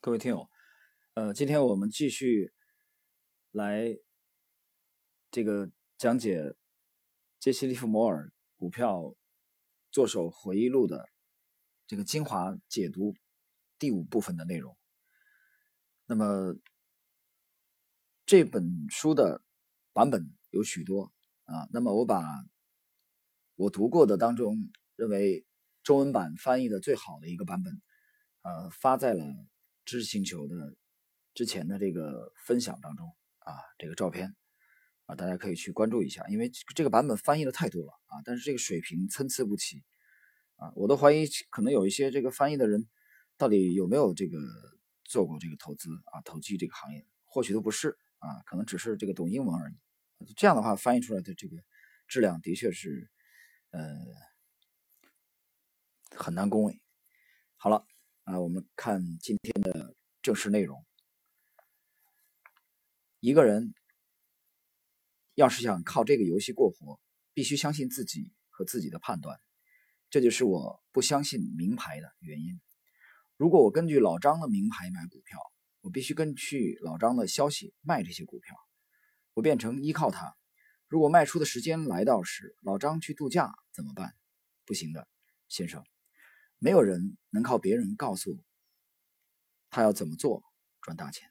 各位听友，呃，今天我们继续来这个讲解杰西·利弗摩尔股票作手回忆录的这个精华解读第五部分的内容。那么这本书的版本有许多啊，那么我把我读过的当中认为中文版翻译的最好的一个版本，呃，发在了。知识星球的之前的这个分享当中啊，这个照片啊，大家可以去关注一下，因为这个版本翻译的太多了啊，但是这个水平参差不齐啊，我都怀疑可能有一些这个翻译的人到底有没有这个做过这个投资啊，投机这个行业，或许都不是啊，可能只是这个懂英文而已。这样的话翻译出来的这个质量的确是呃很难恭维。好了。啊，我们看今天的正式内容。一个人要是想靠这个游戏过活，必须相信自己和自己的判断。这就是我不相信名牌的原因。如果我根据老张的名牌买股票，我必须根据老张的消息卖这些股票，我变成依靠他。如果卖出的时间来到时，老张去度假怎么办？不行的，先生。没有人能靠别人告诉他要怎么做赚大钱。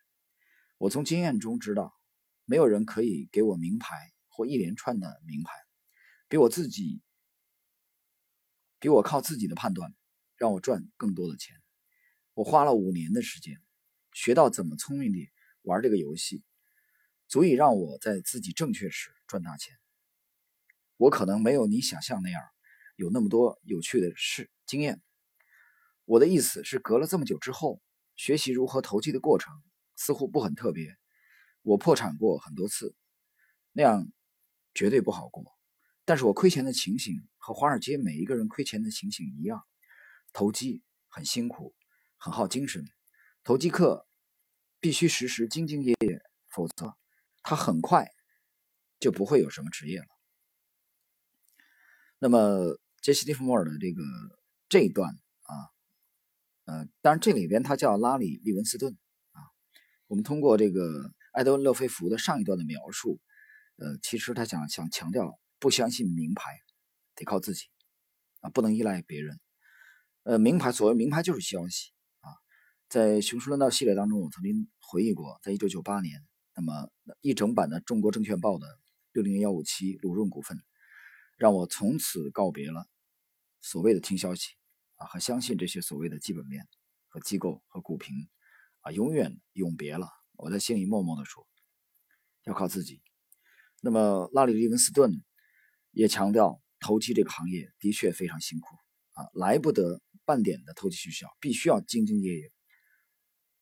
我从经验中知道，没有人可以给我名牌或一连串的名牌，比我自己，比我靠自己的判断让我赚更多的钱。我花了五年的时间，学到怎么聪明地玩这个游戏，足以让我在自己正确时赚大钱。我可能没有你想象那样有那么多有趣的事经验。我的意思是，隔了这么久之后，学习如何投机的过程似乎不很特别。我破产过很多次，那样绝对不好过。但是我亏钱的情形和华尔街每一个人亏钱的情形一样。投机很辛苦，很耗精神。投机客必须时时兢兢业业，否则他很快就不会有什么职业了。那么杰西·利弗莫尔的这个这一段啊。呃，当然这里边他叫拉里·利文斯顿啊。我们通过这个艾德温·勒菲弗的上一段的描述，呃，其实他想想强调，不相信名牌，得靠自己啊，不能依赖别人。呃，名牌所谓名牌就是消息啊。在《熊市论道》系列当中，我曾经回忆过，在一九九八年，那么一整版的《中国证券报》的六零幺五七鲁润股份，让我从此告别了所谓的听消息。啊，和相信这些所谓的基本面和机构和股评，啊，永远永别了。我在心里默默地说，要靠自己。那么，拉里·利文斯顿也强调，投机这个行业的确非常辛苦啊，来不得半点的投机取巧，必须要兢兢业业，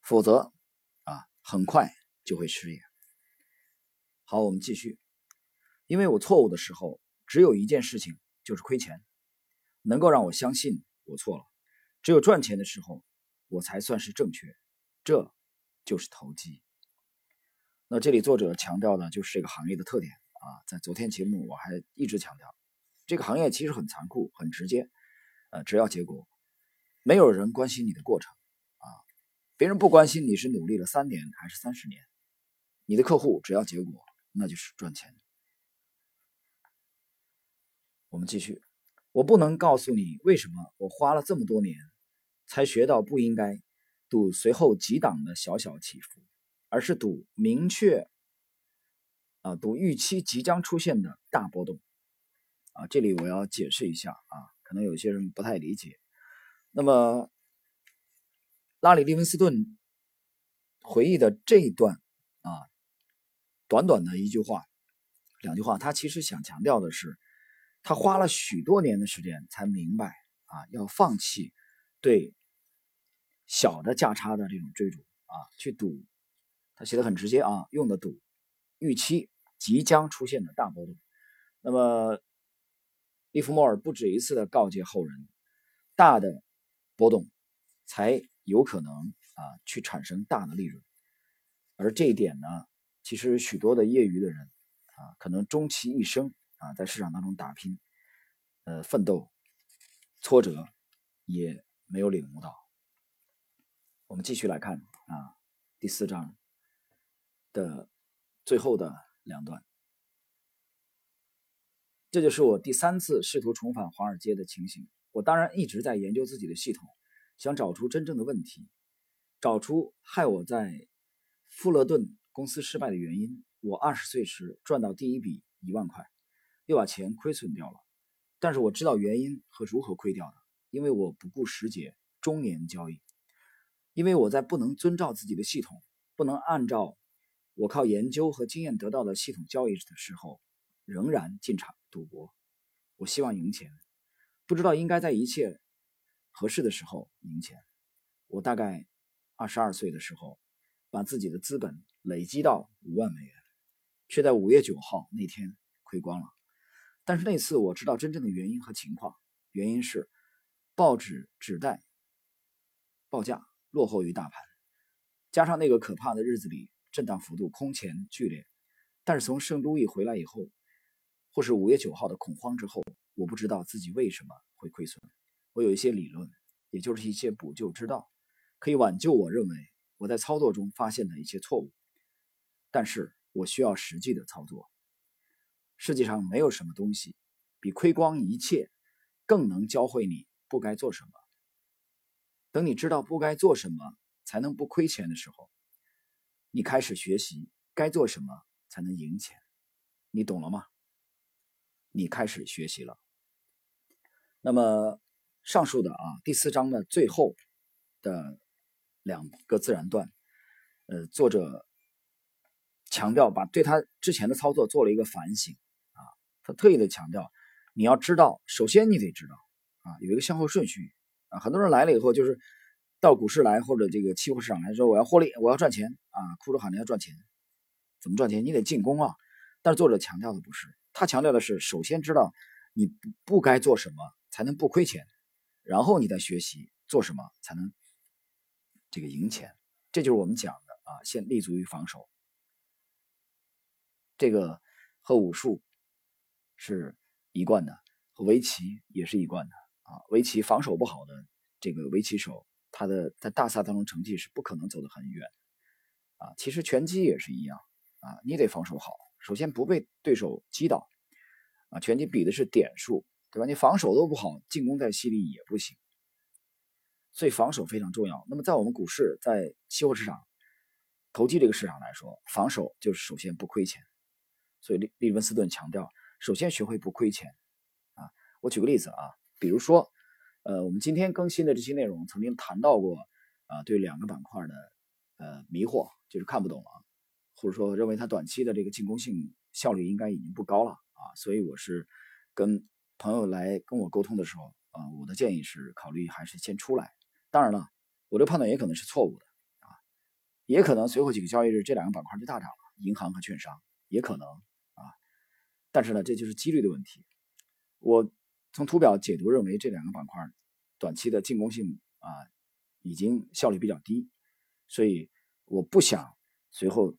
否则啊，很快就会失业。好，我们继续。因为我错误的时候只有一件事情，就是亏钱，能够让我相信。我错了，只有赚钱的时候，我才算是正确，这就是投机。那这里作者强调的就是这个行业的特点啊，在昨天节目我还一直强调，这个行业其实很残酷、很直接，呃，只要结果，没有人关心你的过程啊，别人不关心你是努力了三年还是三十年，你的客户只要结果，那就是赚钱。我们继续。我不能告诉你为什么我花了这么多年才学到不应该赌随后几档的小小起伏，而是赌明确啊赌预期即将出现的大波动啊。这里我要解释一下啊，可能有些人不太理解。那么拉里·利文斯顿回忆的这一段啊，短短的一句话、两句话，他其实想强调的是。他花了许多年的时间才明白啊，要放弃对小的价差的这种追逐啊，去赌。他写的很直接啊，用的赌预期即将出现的大波动。那么，利弗莫尔不止一次的告诫后人，大的波动才有可能啊去产生大的利润。而这一点呢，其实许多的业余的人啊，可能终其一生。啊，在市场当中打拼，呃，奋斗，挫折，也没有领悟到。我们继续来看啊，第四章的最后的两段。这就是我第三次试图重返华尔街的情形。我当然一直在研究自己的系统，想找出真正的问题，找出害我在富勒顿公司失败的原因。我二十岁时赚到第一笔一万块，又把钱亏损掉了。但是我知道原因和如何亏掉的，因为我不顾时节，终年交易。因为我在不能遵照自己的系统，不能按照我靠研究和经验得到的系统交易的时候。仍然进场赌博，我希望赢钱，不知道应该在一切合适的时候赢钱。我大概二十二岁的时候，把自己的资本累积到五万美元，却在五月九号那天亏光了。但是那次我知道真正的原因和情况，原因是报纸纸袋报价落后于大盘，加上那个可怕的日子里震荡幅度空前剧烈。但是从圣路易回来以后。或是五月九号的恐慌之后，我不知道自己为什么会亏损。我有一些理论，也就是一些补救之道，可以挽救我认为我在操作中发现的一些错误。但是我需要实际的操作。世界上没有什么东西比亏光一切更能教会你不该做什么。等你知道不该做什么才能不亏钱的时候，你开始学习该做什么才能赢钱。你懂了吗？你开始学习了。那么上述的啊第四章的最后的两个自然段，呃，作者强调把对他之前的操作做了一个反省，他特意的强调，你要知道，首先你得知道啊，有一个先后顺序啊。很多人来了以后，就是到股市来或者这个期货市场来说，我要获利，我要赚钱啊，哭着喊着要赚钱，怎么赚钱？你得进攻啊。但是作者强调的不是。他强调的是，首先知道你不不该做什么才能不亏钱，然后你再学习做什么才能这个赢钱。这就是我们讲的啊，先立足于防守。这个和武术是一贯的，和围棋也是一贯的啊。围棋防守不好的这个围棋手，他的在大赛当中成绩是不可能走得很远啊。其实拳击也是一样啊，你得防守好。首先不被对手击倒，啊，拳击比的是点数，对吧？你防守都不好，进攻再犀利也不行。所以防守非常重要。那么在我们股市，在期货市场、投机这个市场来说，防守就是首先不亏钱。所以利利文斯顿强调，首先学会不亏钱。啊，我举个例子啊，比如说，呃，我们今天更新的这些内容曾经谈到过，啊，对两个板块的呃迷惑，就是看不懂了。或者说认为它短期的这个进攻性效率应该已经不高了啊，所以我是跟朋友来跟我沟通的时候啊，我的建议是考虑还是先出来。当然了，我这判断也可能是错误的啊，也可能随后几个交易日这两个板块就大涨了，银行和券商也可能。但是呢，这就是几率的问题。我从图表解读认为这两个板块短期的进攻性啊已经效率比较低，所以我不想随后。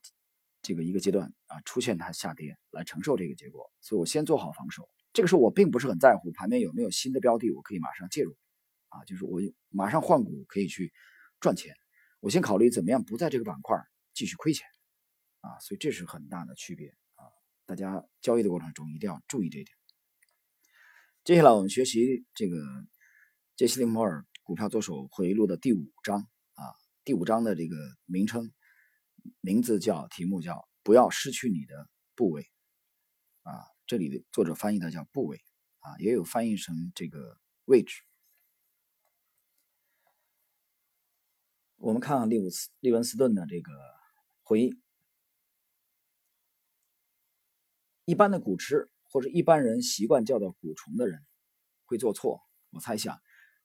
这个一个阶段啊，出现它下跌来承受这个结果，所以我先做好防守。这个时候我并不是很在乎盘面有没有新的标的，我可以马上介入，啊，就是我马上换股可以去赚钱。我先考虑怎么样不在这个板块继续亏钱，啊，所以这是很大的区别。大家交易的过程中一定要注意这一点。接下来我们学习这个杰西·利摩尔股票作手回忆录的第五章啊，第五章的这个名称。名字叫题目叫不要失去你的部位啊，这里的作者翻译的叫部位啊，也有翻译成这个位置。我们看看利文斯利文斯顿的这个回忆，一般的股痴或者一般人习惯叫做股虫的人会做错。我猜想，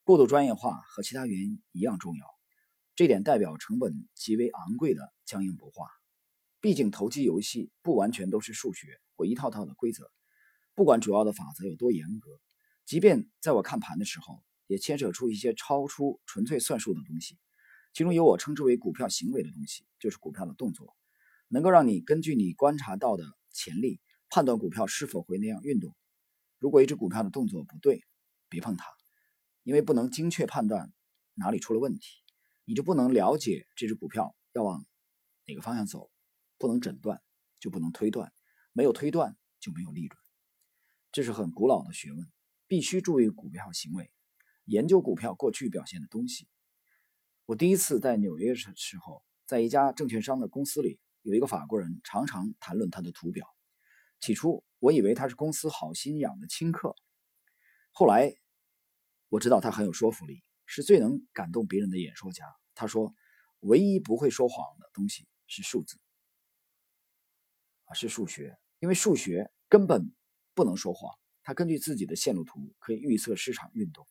过度专业化和其他原因一样重要。这点代表成本极为昂贵的僵硬不化。毕竟投机游戏不完全都是数学或一套套的规则，不管主要的法则有多严格，即便在我看盘的时候，也牵扯出一些超出纯粹算术的东西。其中有我称之为股票行为的东西，就是股票的动作，能够让你根据你观察到的潜力判断股票是否会那样运动。如果一只股票的动作不对，别碰它，因为不能精确判断哪里出了问题。你就不能了解这只股票要往哪个方向走，不能诊断，就不能推断，没有推断就没有利润。这是很古老的学问，必须注意股票行为，研究股票过去表现的东西。我第一次在纽约的时候，在一家证券商的公司里，有一个法国人常常谈论他的图表。起初我以为他是公司好心养的亲客，后来我知道他很有说服力，是最能感动别人的演说家。他说：“唯一不会说谎的东西是数字，啊，是数学，因为数学根本不能说谎。他根据自己的线路图可以预测市场运动，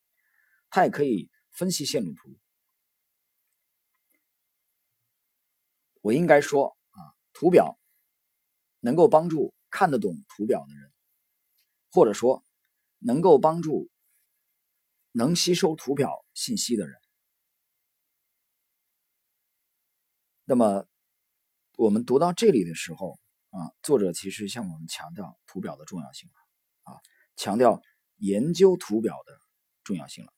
他也可以分析线路图。我应该说啊，图表能够帮助。”看得懂图表的人，或者说能够帮助能吸收图表信息的人，那么我们读到这里的时候啊，作者其实向我们强调图表的重要性了啊，强调研究图表的重要性了。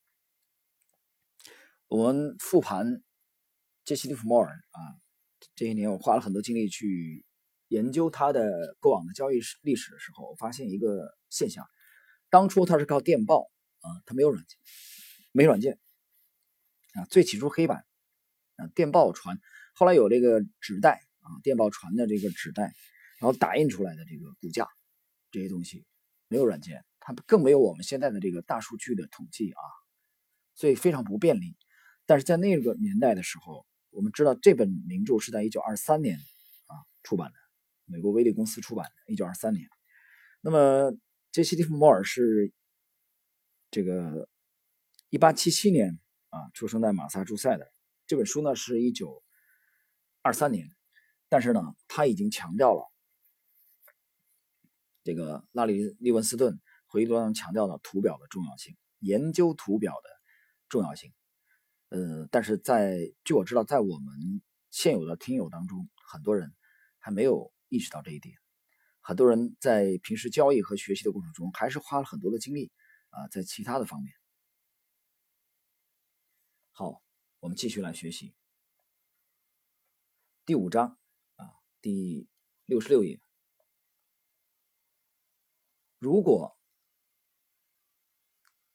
我们复盘杰西·利弗莫尔啊，这些年我花了很多精力去。研究他的过往的交易史历史的时候，我发现一个现象：当初他是靠电报啊，他没有软件，没软件啊，最起初黑板啊，电报传，后来有这个纸带啊，电报传的这个纸带，然后打印出来的这个股价这些东西，没有软件，它更没有我们现在的这个大数据的统计啊，所以非常不便利。但是在那个年代的时候，我们知道这本名著是在一九二三年啊出版的。美国威利公司出版的，一九二三年。那么杰西·蒂弗莫尔是这个一八七七年啊出生在马萨诸塞的。这本书呢是一九二三年，但是呢他已经强调了这个拉里·利文斯顿回忆录中强调了图表的重要性，研究图表的重要性。呃，但是在据我知道，在我们现有的听友当中，很多人还没有。意识到这一点，很多人在平时交易和学习的过程中，还是花了很多的精力啊，在其他的方面。好，我们继续来学习第五章啊，第六十六页。如果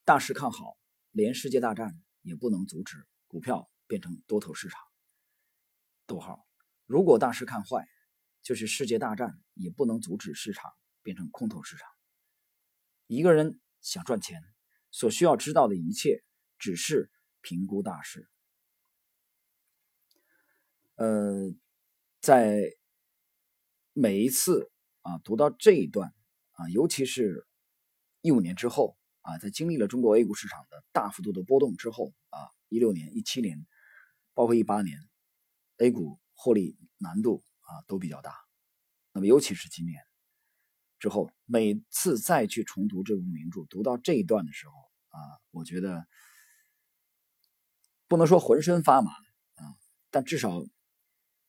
大势看好，连世界大战也不能阻止股票变成多头市场。逗号，如果大势看坏。就是世界大战也不能阻止市场变成空头市场。一个人想赚钱，所需要知道的一切只是评估大势。呃，在每一次啊读到这一段啊，尤其是一五年之后啊，在经历了中国 A 股市场的大幅度的波动之后啊，一六年、一七年，包括一八年，A 股获利难度。啊，都比较大。那么，尤其是今年之后，每次再去重读这部名著，读到这一段的时候啊，我觉得不能说浑身发麻啊，但至少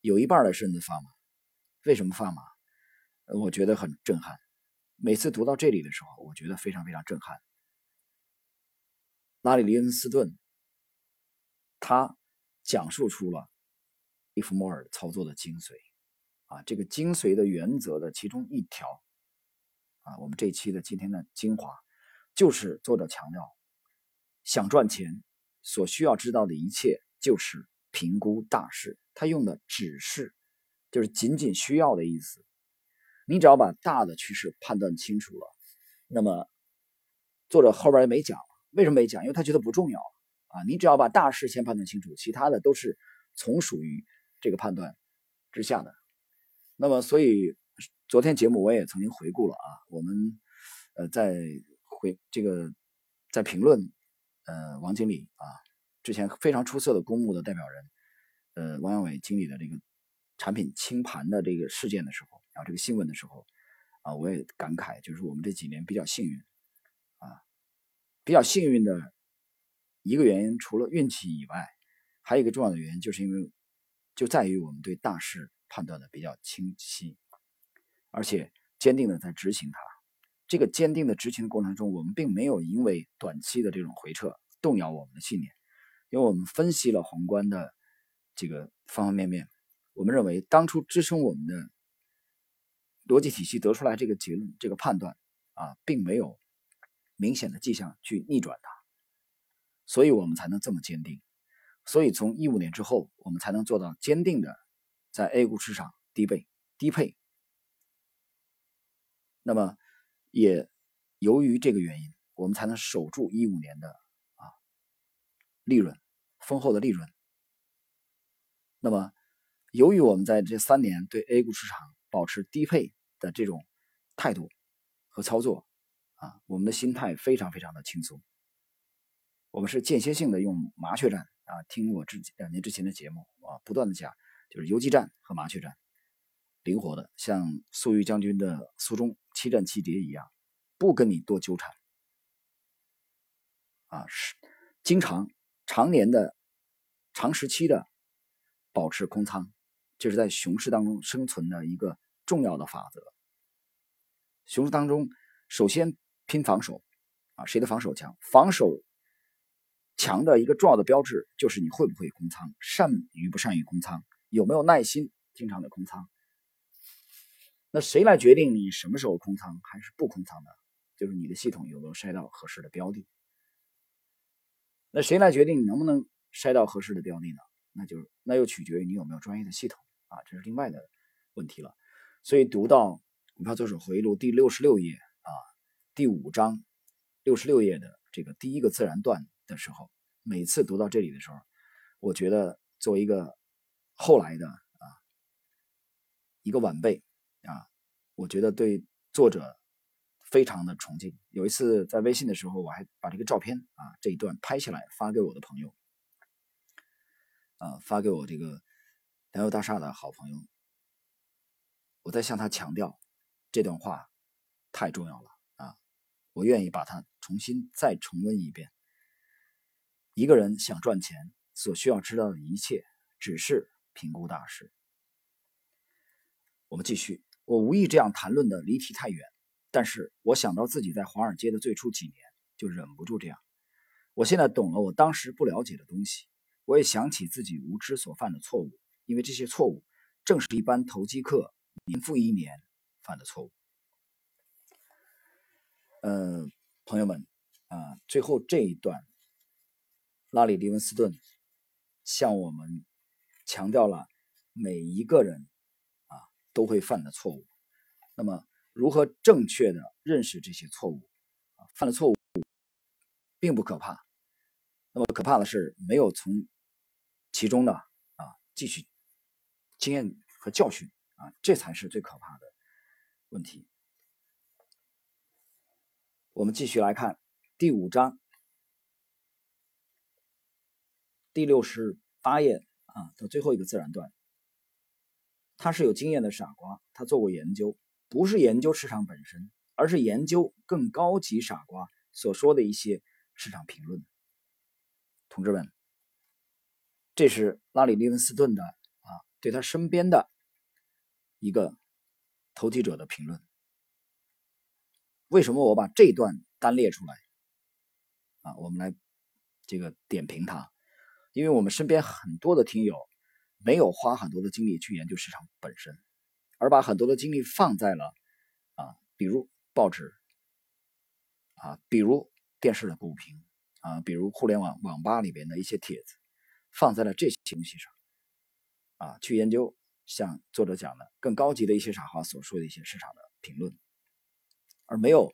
有一半的身子发麻。为什么发麻？我觉得很震撼。每次读到这里的时候，我觉得非常非常震撼。拉里·利恩斯顿他讲述出了利弗莫尔操作的精髓。啊，这个精髓的原则的其中一条，啊，我们这一期的今天的精华，就是作者强调，想赚钱所需要知道的一切就是评估大势。他用的只是，就是仅仅需要的意思。你只要把大的趋势判断清楚了，那么作者后边也没讲，为什么没讲？因为他觉得不重要啊。你只要把大事先判断清楚，其他的都是从属于这个判断之下的。那么，所以昨天节目我也曾经回顾了啊，我们呃在回这个在评论呃王经理啊之前非常出色的公募的代表人呃王阳伟经理的这个产品清盘的这个事件的时候啊这个新闻的时候啊我也感慨，就是我们这几年比较幸运啊比较幸运的一个原因，除了运气以外，还有一个重要的原因，就是因为就在于我们对大势。判断的比较清晰，而且坚定的在执行它。这个坚定的执行的过程中，我们并没有因为短期的这种回撤动摇我们的信念，因为我们分析了宏观的这个方方面面，我们认为当初支撑我们的逻辑体系得出来这个结论、这个判断啊，并没有明显的迹象去逆转它，所以我们才能这么坚定。所以从一五年之后，我们才能做到坚定的在 A 股市场低配低配。那么也由于这个原因，我们才能守住一五年的啊利润丰厚的利润。那么由于我们在这三年对 A 股市场保持低配的这种态度和操作啊，我们的心态非常非常的轻松。我们是间歇性的用麻雀战。啊，听我之两年之前的节目啊，不断的讲，就是游击战和麻雀战，灵活的，像粟裕将军的苏中七战七捷一样，不跟你多纠缠。啊，是经常常年的长时期的保持空仓，这是在熊市当中生存的一个重要的法则。熊市当中，首先拼防守，啊，谁的防守强？防守。强的一个重要的标志就是你会不会空仓，善于不善于空仓，有没有耐心经常的空仓。那谁来决定你什么时候空仓还是不空仓的？就是你的系统有没有筛到合适的标的。那谁来决定你能不能筛到合适的标的呢？那就那又取决于你有没有专业的系统啊，这是另外的问题了。所以读到《股票作手回忆录》第六十六页啊，第五章六十六页的这个第一个自然段。的时候，每次读到这里的时候，我觉得作为一个后来的啊一个晚辈啊，我觉得对作者非常的崇敬。有一次在微信的时候，我还把这个照片啊这一段拍下来发给我的朋友，啊发给我这个粮油大厦的好朋友，我在向他强调这段话太重要了啊，我愿意把它重新再重温一遍。一个人想赚钱，所需要知道的一切只是评估大师。我们继续。我无意这样谈论的离题太远，但是我想到自己在华尔街的最初几年，就忍不住这样。我现在懂了我当时不了解的东西，我也想起自己无知所犯的错误，因为这些错误正是一般投机客年复一年犯的错误。呃，朋友们啊，最后这一段。拉里·迪文斯顿向我们强调了每一个人啊都会犯的错误。那么，如何正确的认识这些错误？啊，犯了错误并不可怕，那么可怕的是没有从其中的啊汲取经验和教训啊，这才是最可怕的问题。我们继续来看第五章。第六十八页啊的最后一个自然段，他是有经验的傻瓜，他做过研究，不是研究市场本身，而是研究更高级傻瓜所说的一些市场评论。同志们，这是拉里·利文斯顿的啊，对他身边的一个投机者的评论。为什么我把这段单列出来啊？我们来这个点评他。因为我们身边很多的听友没有花很多的精力去研究市场本身，而把很多的精力放在了啊，比如报纸啊，比如电视的股评啊，比如互联网网吧里边的一些帖子，放在了这些东西上啊，去研究像作者讲的更高级的一些傻话所说的一些市场的评论，而没有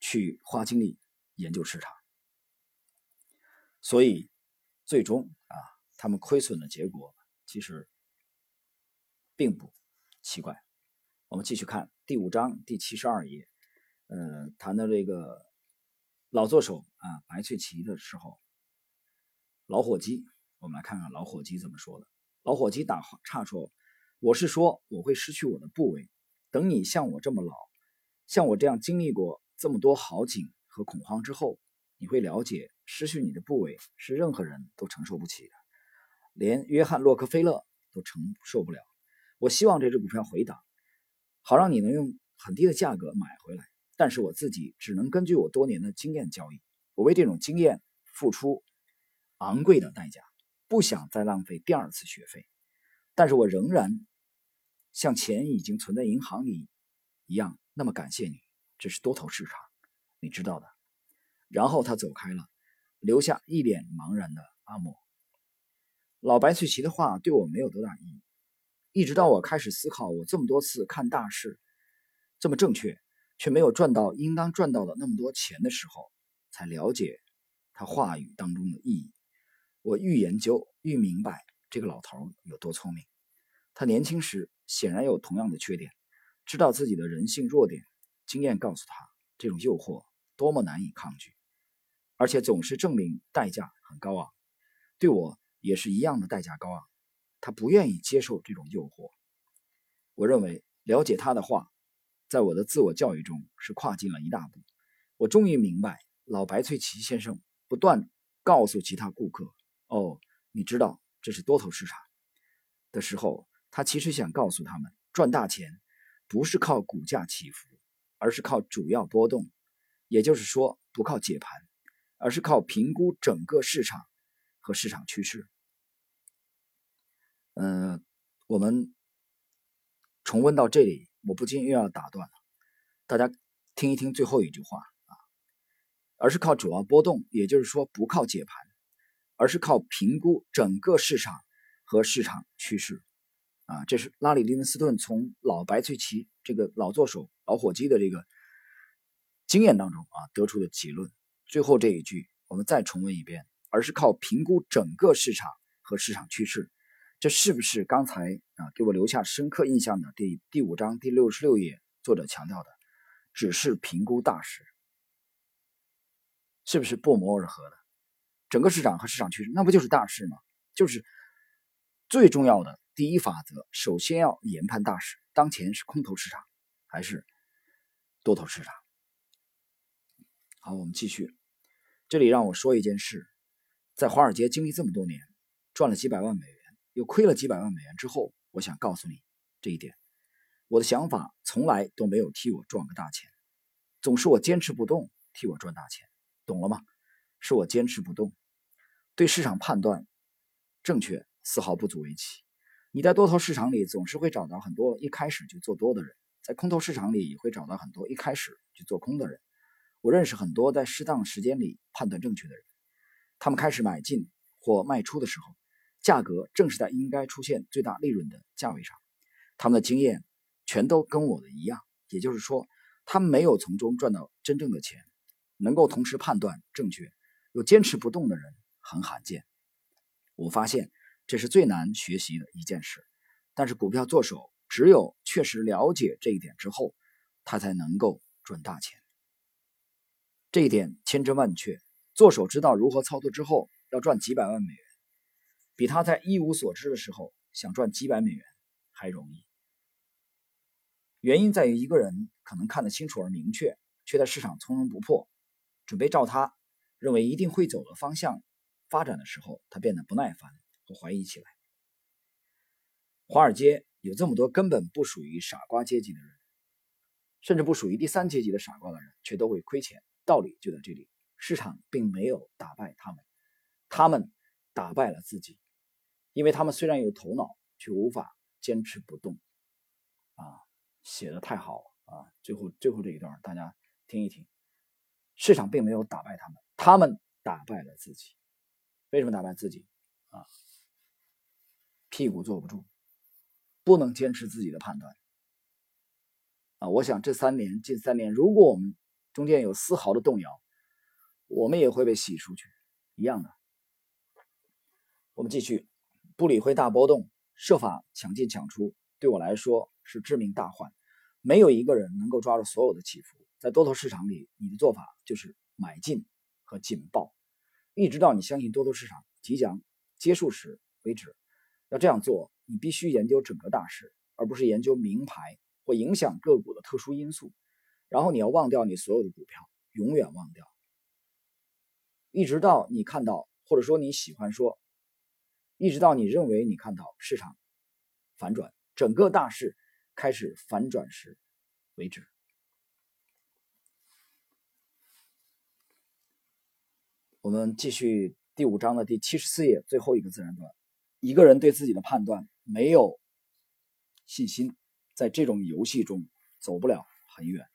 去花精力研究市场，所以。最终啊，他们亏损的结果其实并不奇怪。我们继续看第五章第七十二页，呃，谈到这个老作手啊白翠奇的时候，老伙计，我们来看看老伙计怎么说的。老伙计打岔说：“我是说我会失去我的部位，等你像我这么老，像我这样经历过这么多好景和恐慌之后，你会了解。”失去你的部位是任何人都承受不起的，连约翰洛克菲勒都承受不了。我希望这只股票回档，好让你能用很低的价格买回来。但是我自己只能根据我多年的经验交易，我为这种经验付出昂贵的代价，不想再浪费第二次学费，但是我仍然像钱已经存在银行里一样那么感谢你。这是多头市场，你知道的。然后他走开了，留下一脸茫然的阿莫。老白翠奇的话对我没有多大意义，一直到我开始思考，我这么多次看大事这么正确，却没有赚到应当赚到的那么多钱的时候，才了解他话语当中的意义。我愈研究愈明白这个老头有多聪明。他年轻时显然有同样的缺点，知道自己的人性弱点，经验告诉他这种诱惑多么难以抗拒，而且总是证明代价很高昂。对我。也是一样的代价高昂，他不愿意接受这种诱惑。我认为了解他的话，在我的自我教育中是跨进了一大步。我终于明白，老白翠奇先生不断告诉其他顾客：“哦，你知道这是多头市场。”的时候，他其实想告诉他们，赚大钱不是靠股价起伏，而是靠主要波动，也就是说，不靠解盘，而是靠评估整个市场和市场趋势。嗯，我们重温到这里，我不禁又要打断了。大家听一听最后一句话啊，而是靠主要波动，也就是说不靠解盘，而是靠评估整个市场和市场趋势啊。这是拉里·利文斯顿从老白翠奇这个老作手、老伙计的这个经验当中啊得出的结论。最后这一句，我们再重温一遍，而是靠评估整个市场和市场趋势。这是不是刚才啊给我留下深刻印象的第第五章第六十六页作者强调的，只是评估大势，是不是不谋而合的？整个市场和市场趋势，那不就是大势吗？就是最重要的第一法则，首先要研判大势。当前是空头市场还是多头市场？好，我们继续。这里让我说一件事，在华尔街经历这么多年，赚了几百万美元。又亏了几百万美元之后，我想告诉你这一点：我的想法从来都没有替我赚个大钱，总是我坚持不动替我赚大钱，懂了吗？是我坚持不动，对市场判断正确，丝毫不足为奇。你在多头市场里总是会找到很多一开始就做多的人，在空头市场里也会找到很多一开始就做空的人。我认识很多在适当时间里判断正确的人，他们开始买进或卖出的时候。价格正是在应该出现最大利润的价位上，他们的经验全都跟我的一样，也就是说，他们没有从中赚到真正的钱。能够同时判断正确又坚持不动的人很罕见。我发现这是最难学习的一件事。但是股票做手只有确实了解这一点之后，他才能够赚大钱。这一点千真万确。做手知道如何操作之后，要赚几百万美元。比他在一无所知的时候想赚几百美元还容易。原因在于一个人可能看得清楚而明确，却在市场从容不迫，准备照他认为一定会走的方向发展的时候，他变得不耐烦和怀疑起来。华尔街有这么多根本不属于傻瓜阶级的人，甚至不属于第三阶级的傻瓜的人，却都会亏钱。道理就在这里：市场并没有打败他们，他们打败了自己。因为他们虽然有头脑，却无法坚持不动，啊，写的太好了啊！最后最后这一段大家听一听，市场并没有打败他们，他们打败了自己。为什么打败自己？啊，屁股坐不住，不能坚持自己的判断。啊，我想这三年近三年，如果我们中间有丝毫的动摇，我们也会被洗出去，一样的。我们继续。不理会大波动，设法抢进抢出，对我来说是致命大患。没有一个人能够抓住所有的起伏。在多头市场里，你的做法就是买进和紧抱，一直到你相信多头市场即将结束时为止。要这样做，你必须研究整个大势，而不是研究名牌或影响个股的特殊因素。然后你要忘掉你所有的股票，永远忘掉，一直到你看到，或者说你喜欢说。一直到你认为你看到市场反转，整个大势开始反转时为止。我们继续第五章的第七十四页最后一个自然段，一个人对自己的判断没有信心，在这种游戏中走不了很远。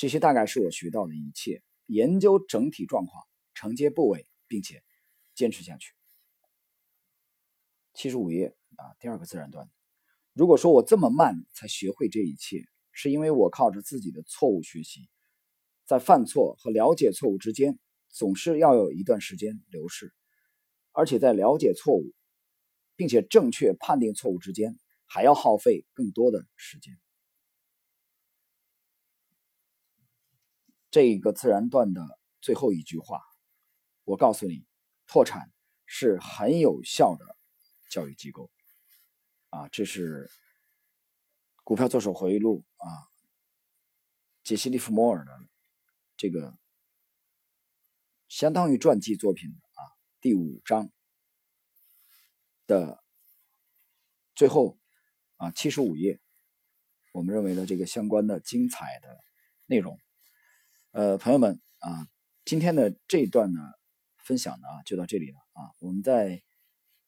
这些大概是我学到的一切。研究整体状况，承接部位，并且坚持下去。七十五页啊，第二个自然段。如果说我这么慢才学会这一切，是因为我靠着自己的错误学习，在犯错和了解错误之间，总是要有一段时间流逝，而且在了解错误，并且正确判定错误之间，还要耗费更多的时间。这一个自然段的最后一句话，我告诉你，破产是很有效的教育机构。啊，这是《股票作手回忆录》啊，杰西·利弗莫尔的这个相当于传记作品啊，第五章的最后啊七十五页，我们认为的这个相关的精彩的内容。呃，朋友们啊，今天的这一段呢，分享呢就到这里了啊。我们在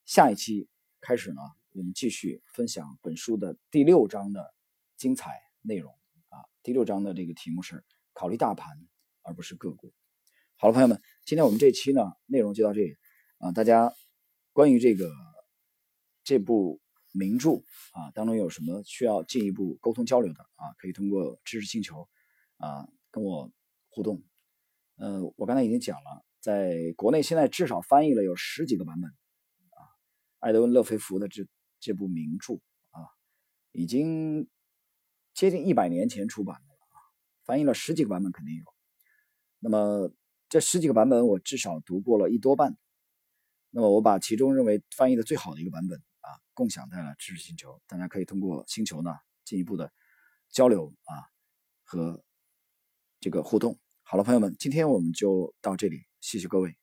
下一期开始呢，我们继续分享本书的第六章的精彩内容啊。第六章的这个题目是考虑大盘而不是个股。好了，朋友们，今天我们这期呢内容就到这里啊。大家关于这个这部名著啊当中有什么需要进一步沟通交流的啊，可以通过知识星球啊跟我。互动，呃，我刚才已经讲了，在国内现在至少翻译了有十几个版本，啊，艾德温·勒菲弗的这这部名著啊，已经接近一百年前出版的了啊，翻译了十几个版本肯定有。那么这十几个版本我至少读过了一多半，那么我把其中认为翻译的最好的一个版本啊，共享在了知识星球，大家可以通过星球呢进一步的交流啊和。这个互动好了，朋友们，今天我们就到这里，谢谢各位。